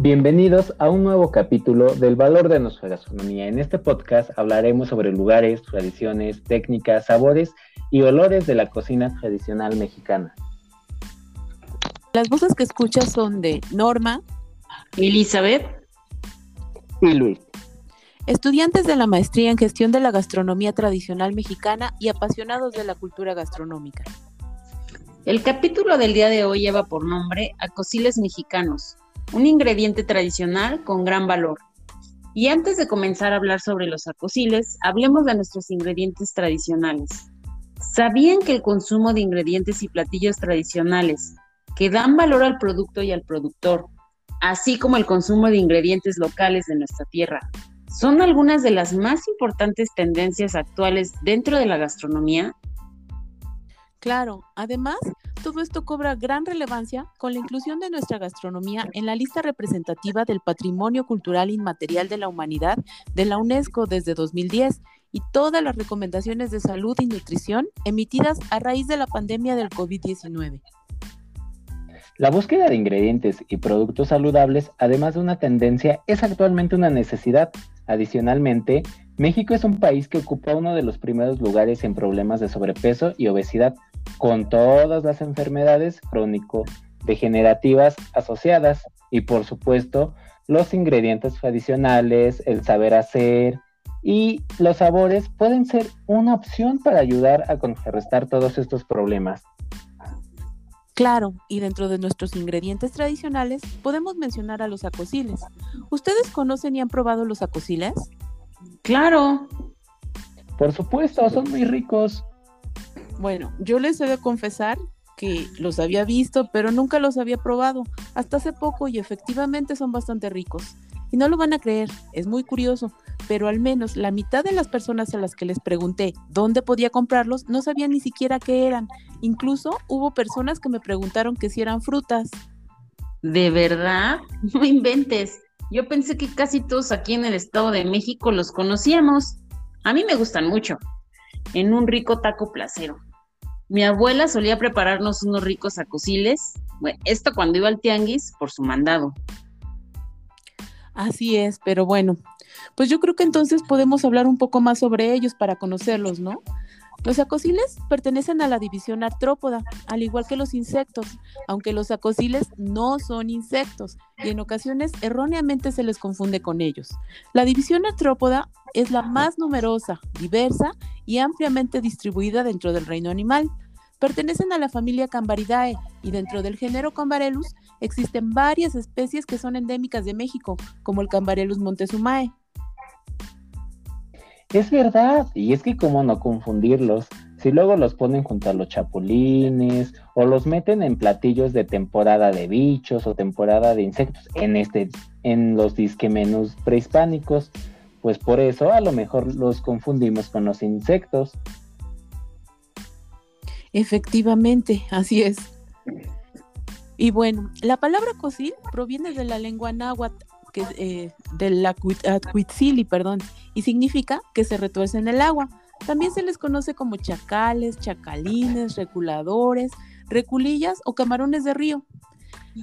Bienvenidos a un nuevo capítulo del valor de nuestra gastronomía. En este podcast hablaremos sobre lugares, tradiciones, técnicas, sabores y olores de la cocina tradicional mexicana. Las voces que escuchas son de Norma, Elizabeth y Luis. Estudiantes de la maestría en gestión de la gastronomía tradicional mexicana y apasionados de la cultura gastronómica. El capítulo del día de hoy lleva por nombre Acosiles mexicanos, un ingrediente tradicional con gran valor. Y antes de comenzar a hablar sobre los acosiles, hablemos de nuestros ingredientes tradicionales. ¿Sabían que el consumo de ingredientes y platillos tradicionales que dan valor al producto y al productor, así como el consumo de ingredientes locales de nuestra tierra, son algunas de las más importantes tendencias actuales dentro de la gastronomía? Claro, además, todo esto cobra gran relevancia con la inclusión de nuestra gastronomía en la lista representativa del Patrimonio Cultural Inmaterial de la Humanidad de la UNESCO desde 2010 y todas las recomendaciones de salud y nutrición emitidas a raíz de la pandemia del COVID-19. La búsqueda de ingredientes y productos saludables, además de una tendencia, es actualmente una necesidad. Adicionalmente, México es un país que ocupa uno de los primeros lugares en problemas de sobrepeso y obesidad, con todas las enfermedades crónico-degenerativas asociadas y por supuesto los ingredientes tradicionales, el saber hacer y los sabores pueden ser una opción para ayudar a contrarrestar todos estos problemas. Claro, y dentro de nuestros ingredientes tradicionales podemos mencionar a los acosiles. ¿Ustedes conocen y han probado los acosiles? Claro. Por supuesto, son muy ricos. Bueno, yo les he de confesar que los había visto, pero nunca los había probado, hasta hace poco y efectivamente son bastante ricos. Y no lo van a creer, es muy curioso, pero al menos la mitad de las personas a las que les pregunté dónde podía comprarlos no sabían ni siquiera qué eran. Incluso hubo personas que me preguntaron que si eran frutas. ¿De verdad? No inventes. Yo pensé que casi todos aquí en el Estado de México los conocíamos. A mí me gustan mucho. En un rico taco placero. Mi abuela solía prepararnos unos ricos acosiles, bueno, esto cuando iba al tianguis por su mandado. Así es, pero bueno, pues yo creo que entonces podemos hablar un poco más sobre ellos para conocerlos, ¿no? Los acosiles pertenecen a la división artrópoda, al igual que los insectos, aunque los acosiles no son insectos y en ocasiones erróneamente se les confunde con ellos. La división artrópoda es la más numerosa, diversa y ampliamente distribuida dentro del reino animal. Pertenecen a la familia Cambaridae y dentro del género Cambarelus existen varias especies que son endémicas de México, como el Cambarelus montezumae. Es verdad, y es que cómo no confundirlos, si luego los ponen junto a los chapulines o los meten en platillos de temporada de bichos o temporada de insectos en este en los disque menús prehispánicos, pues por eso a lo mejor los confundimos con los insectos. Efectivamente, así es. Y bueno, la palabra cosil proviene de la lengua náhuatl que, eh, del Acuitzili, perdón, y significa que se retuerce en el agua. También se les conoce como chacales, chacalines, reculadores, reculillas o camarones de río.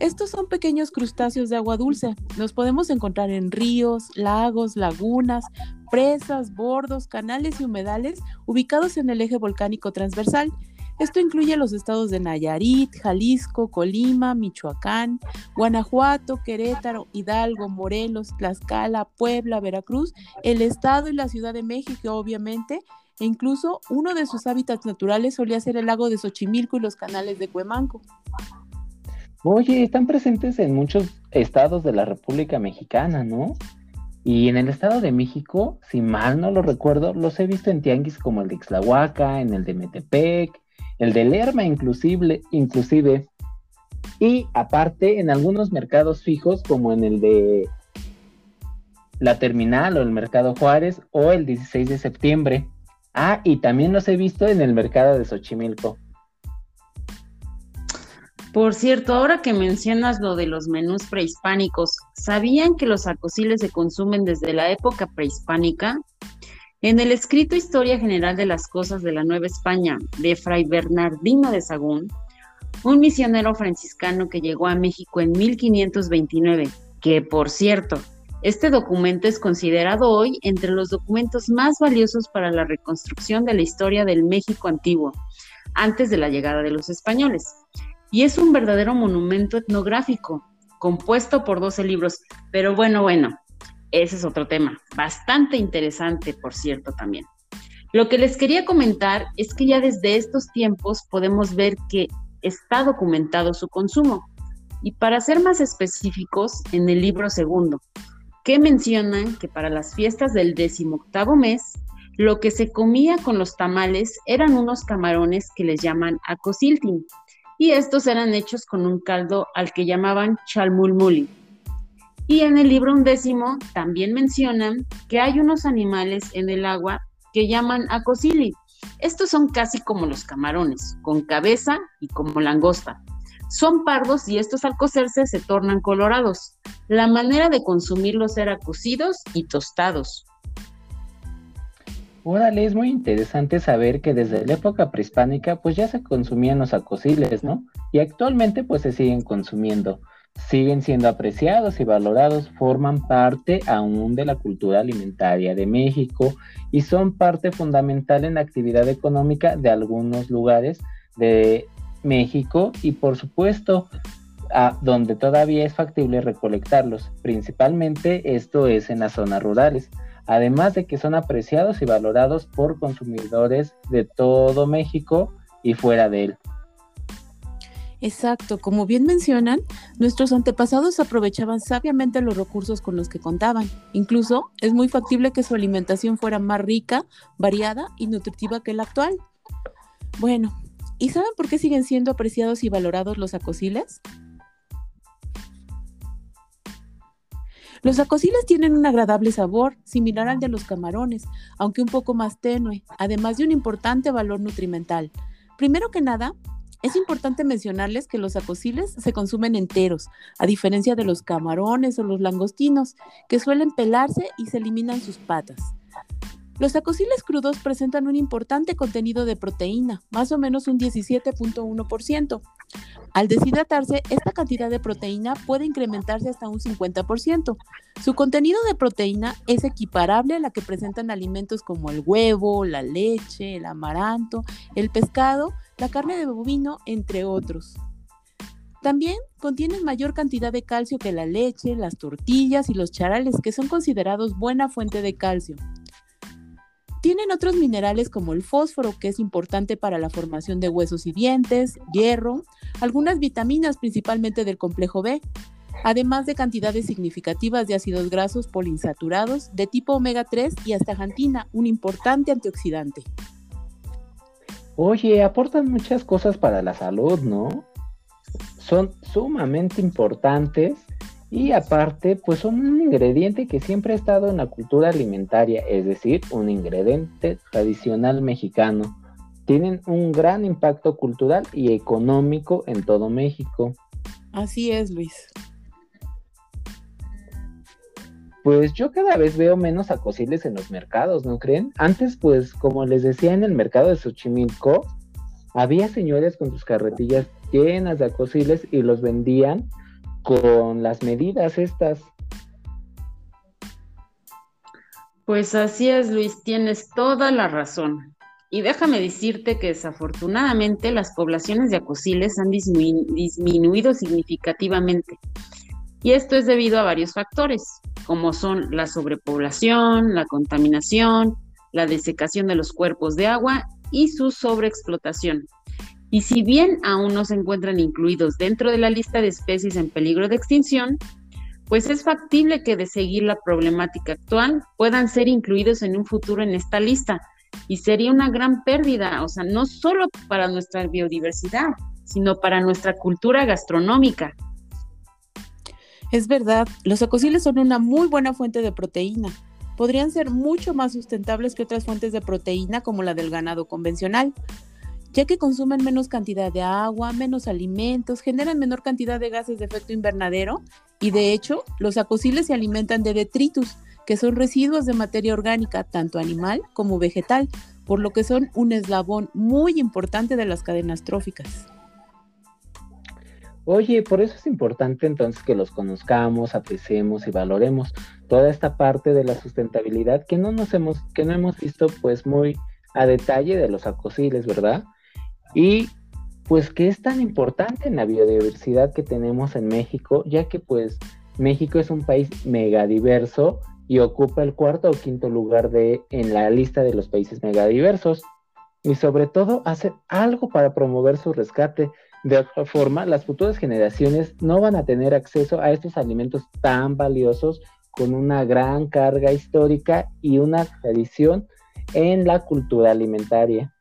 Estos son pequeños crustáceos de agua dulce. Los podemos encontrar en ríos, lagos, lagunas, presas, bordos, canales y humedales ubicados en el eje volcánico transversal esto incluye los estados de Nayarit, Jalisco, Colima, Michoacán, Guanajuato, Querétaro, Hidalgo, Morelos, Tlaxcala, Puebla, Veracruz, el estado y la Ciudad de México, obviamente, e incluso uno de sus hábitats naturales solía ser el lago de Xochimilco y los canales de Cuemanco. Oye, están presentes en muchos estados de la República Mexicana, ¿no? Y en el Estado de México, si mal no lo recuerdo, los he visto en tianguis como el de Ixlahuaca, en el de Metepec, el de Lerma inclusive, inclusive, y aparte en algunos mercados fijos como en el de la terminal o el mercado Juárez o el 16 de septiembre. Ah, y también los he visto en el mercado de Xochimilco. Por cierto, ahora que mencionas lo de los menús prehispánicos, ¿sabían que los acosiles se consumen desde la época prehispánica? En el escrito Historia General de las Cosas de la Nueva España de Fray Bernardino de Sagún, un misionero franciscano que llegó a México en 1529, que por cierto, este documento es considerado hoy entre los documentos más valiosos para la reconstrucción de la historia del México antiguo, antes de la llegada de los españoles. Y es un verdadero monumento etnográfico, compuesto por 12 libros. Pero bueno, bueno, ese es otro tema, bastante interesante, por cierto, también. Lo que les quería comentar es que ya desde estos tiempos podemos ver que está documentado su consumo. Y para ser más específicos, en el libro segundo, que mencionan que para las fiestas del decimoctavo mes, lo que se comía con los tamales eran unos camarones que les llaman acosiltin, y estos eran hechos con un caldo al que llamaban chalmulmuli. Y en el libro undécimo también mencionan que hay unos animales en el agua que llaman acosili. Estos son casi como los camarones, con cabeza y como langosta. Son pardos y estos al cocerse se tornan colorados. La manera de consumirlos era cocidos y tostados. Órale, es muy interesante saber que desde la época prehispánica pues ya se consumían los acosiles, ¿no? Y actualmente pues se siguen consumiendo. Siguen siendo apreciados y valorados, forman parte aún de la cultura alimentaria de México y son parte fundamental en la actividad económica de algunos lugares de México y por supuesto a donde todavía es factible recolectarlos. Principalmente esto es en las zonas rurales, además de que son apreciados y valorados por consumidores de todo México y fuera de él. Exacto, como bien mencionan, nuestros antepasados aprovechaban sabiamente los recursos con los que contaban. Incluso es muy factible que su alimentación fuera más rica, variada y nutritiva que la actual. Bueno, ¿Y saben por qué siguen siendo apreciados y valorados los acosiles? Los acosiles tienen un agradable sabor, similar al de los camarones, aunque un poco más tenue, además de un importante valor nutrimental. Primero que nada, es importante mencionarles que los acosiles se consumen enteros, a diferencia de los camarones o los langostinos, que suelen pelarse y se eliminan sus patas. Los acosiles crudos presentan un importante contenido de proteína, más o menos un 17.1%. Al deshidratarse, esta cantidad de proteína puede incrementarse hasta un 50%. Su contenido de proteína es equiparable a la que presentan alimentos como el huevo, la leche, el amaranto, el pescado, la carne de bovino, entre otros. También contienen mayor cantidad de calcio que la leche, las tortillas y los charales, que son considerados buena fuente de calcio. Tienen otros minerales como el fósforo, que es importante para la formación de huesos y dientes, hierro, algunas vitaminas, principalmente del complejo B, además de cantidades significativas de ácidos grasos poliinsaturados de tipo omega 3 y astaxantina, un importante antioxidante. Oye, aportan muchas cosas para la salud, ¿no? Son sumamente importantes y aparte, pues son un ingrediente que siempre ha estado en la cultura alimentaria, es decir, un ingrediente tradicional mexicano. Tienen un gran impacto cultural y económico en todo México. Así es, Luis. Pues yo cada vez veo menos acosiles en los mercados, ¿no creen? Antes, pues, como les decía en el mercado de Xochimilco, había señores con sus carretillas llenas de acosiles y los vendían con las medidas estas. Pues así es, Luis, tienes toda la razón. Y déjame decirte que desafortunadamente las poblaciones de acosiles han disminuido significativamente. Y esto es debido a varios factores, como son la sobrepoblación, la contaminación, la desecación de los cuerpos de agua y su sobreexplotación. Y si bien aún no se encuentran incluidos dentro de la lista de especies en peligro de extinción, pues es factible que de seguir la problemática actual puedan ser incluidos en un futuro en esta lista. Y sería una gran pérdida, o sea, no solo para nuestra biodiversidad, sino para nuestra cultura gastronómica. Es verdad, los ecociles son una muy buena fuente de proteína. Podrían ser mucho más sustentables que otras fuentes de proteína como la del ganado convencional, ya que consumen menos cantidad de agua, menos alimentos, generan menor cantidad de gases de efecto invernadero y de hecho los acosiles se alimentan de detritus, que son residuos de materia orgánica tanto animal como vegetal, por lo que son un eslabón muy importante de las cadenas tróficas. Oye, por eso es importante entonces que los conozcamos, apreciemos y valoremos toda esta parte de la sustentabilidad que no nos hemos, que no hemos visto pues muy a detalle de los acosiles, ¿verdad? Y pues que es tan importante en la biodiversidad que tenemos en México, ya que pues México es un país megadiverso y ocupa el cuarto o quinto lugar de, en la lista de los países megadiversos. Y sobre todo hacer algo para promover su rescate. De otra forma, las futuras generaciones no van a tener acceso a estos alimentos tan valiosos con una gran carga histórica y una tradición en la cultura alimentaria.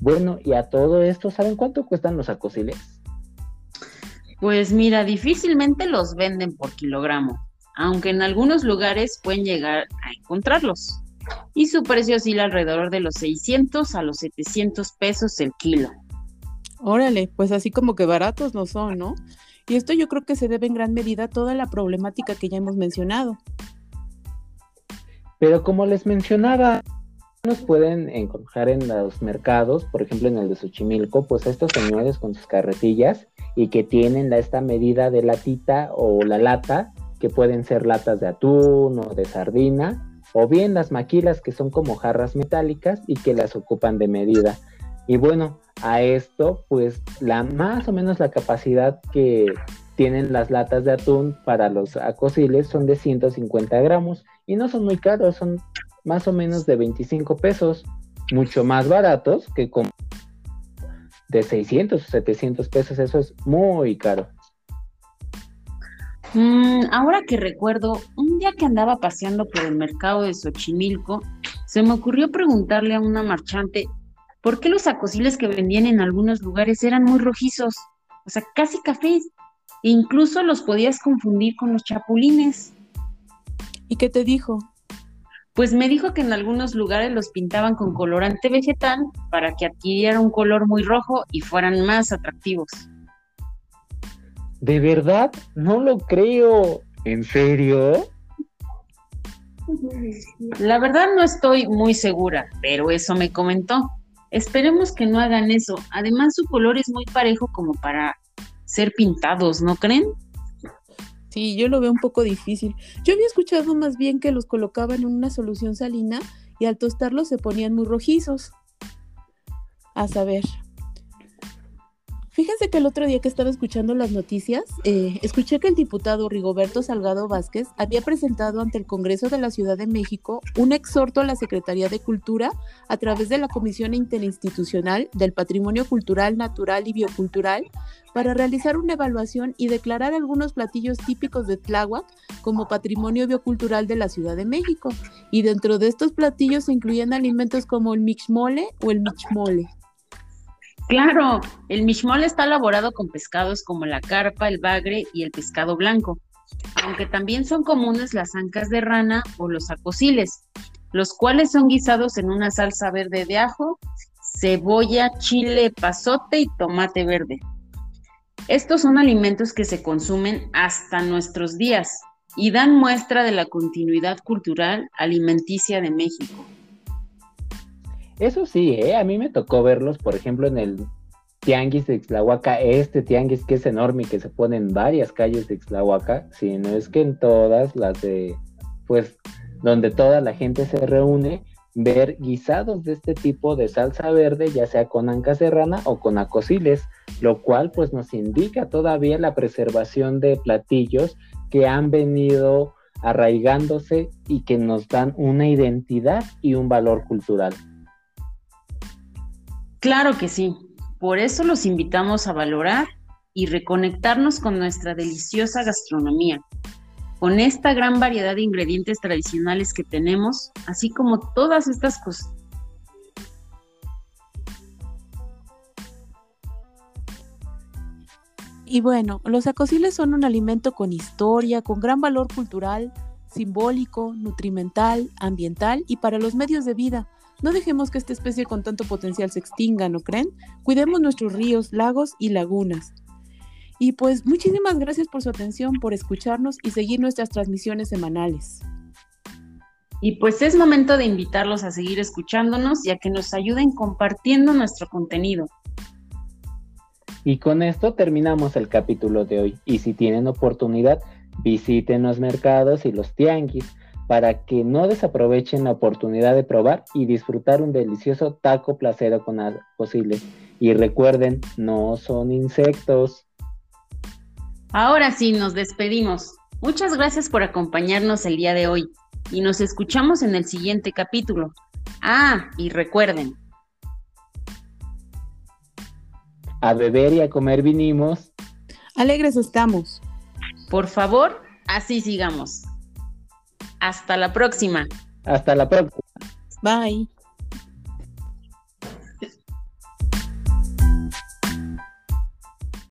Bueno, y a todo esto, ¿saben cuánto cuestan los acosiles? Pues mira, difícilmente los venden por kilogramo, aunque en algunos lugares pueden llegar a encontrarlos. Y su precio oscila alrededor de los 600 a los 700 pesos el kilo. Órale, pues así como que baratos no son, ¿no? Y esto yo creo que se debe en gran medida a toda la problemática que ya hemos mencionado. Pero como les mencionaba, nos pueden encontrar en los mercados, por ejemplo en el de Xochimilco, pues estos señores con sus carretillas y que tienen esta medida de latita o la lata, que pueden ser latas de atún o de sardina, o bien las maquilas que son como jarras metálicas y que las ocupan de medida. Y bueno, a esto, pues la más o menos la capacidad que tienen las latas de atún para los acosiles son de 150 gramos y no son muy caros, son más o menos de 25 pesos, mucho más baratos que con de 600 o 700 pesos, eso es muy caro. Mm, ahora que recuerdo, un día que andaba paseando por el mercado de Xochimilco, se me ocurrió preguntarle a una marchante por qué los acosiles que vendían en algunos lugares eran muy rojizos, o sea, casi cafés, e incluso los podías confundir con los chapulines. ¿Y qué te dijo? Pues me dijo que en algunos lugares los pintaban con colorante vegetal para que adquirieran un color muy rojo y fueran más atractivos. ¿De verdad? No lo creo. ¿En serio? La verdad no estoy muy segura, pero eso me comentó. Esperemos que no hagan eso. Además su color es muy parejo como para ser pintados, ¿no creen? Sí, yo lo veo un poco difícil. Yo había escuchado más bien que los colocaban en una solución salina y al tostarlos se ponían muy rojizos. A saber. Fíjense que el otro día que estaba escuchando las noticias, eh, escuché que el diputado Rigoberto Salgado Vázquez había presentado ante el Congreso de la Ciudad de México un exhorto a la Secretaría de Cultura a través de la Comisión Interinstitucional del Patrimonio Cultural, Natural y Biocultural para realizar una evaluación y declarar algunos platillos típicos de Tláhuac como patrimonio biocultural de la Ciudad de México. Y dentro de estos platillos se incluían alimentos como el mixmole o el michmole. Claro, el mishmol está elaborado con pescados como la carpa, el bagre y el pescado blanco, aunque también son comunes las ancas de rana o los acosiles, los cuales son guisados en una salsa verde de ajo, cebolla, chile, pasote y tomate verde. Estos son alimentos que se consumen hasta nuestros días y dan muestra de la continuidad cultural alimenticia de México. Eso sí, ¿eh? a mí me tocó verlos, por ejemplo, en el Tianguis de Ixtlahuaca, este Tianguis que es enorme y que se pone en varias calles de Ixtlahuaca, si no es que en todas las de, pues, donde toda la gente se reúne, ver guisados de este tipo de salsa verde, ya sea con ancas de rana o con acosiles, lo cual pues nos indica todavía la preservación de platillos que han venido arraigándose y que nos dan una identidad y un valor cultural. Claro que sí. Por eso los invitamos a valorar y reconectarnos con nuestra deliciosa gastronomía, con esta gran variedad de ingredientes tradicionales que tenemos, así como todas estas cosas. Y bueno, los acosiles son un alimento con historia, con gran valor cultural, simbólico, nutrimental, ambiental y para los medios de vida no dejemos que esta especie con tanto potencial se extinga, ¿no creen? Cuidemos nuestros ríos, lagos y lagunas. Y pues muchísimas gracias por su atención, por escucharnos y seguir nuestras transmisiones semanales. Y pues es momento de invitarlos a seguir escuchándonos y a que nos ayuden compartiendo nuestro contenido. Y con esto terminamos el capítulo de hoy. Y si tienen oportunidad, visiten los mercados y los tianguis para que no desaprovechen la oportunidad de probar y disfrutar un delicioso taco placero con posible. Y recuerden, no son insectos. Ahora sí, nos despedimos. Muchas gracias por acompañarnos el día de hoy y nos escuchamos en el siguiente capítulo. Ah, y recuerden. A beber y a comer vinimos. Alegres estamos. Por favor, así sigamos. Hasta la próxima. Hasta la próxima. Bye.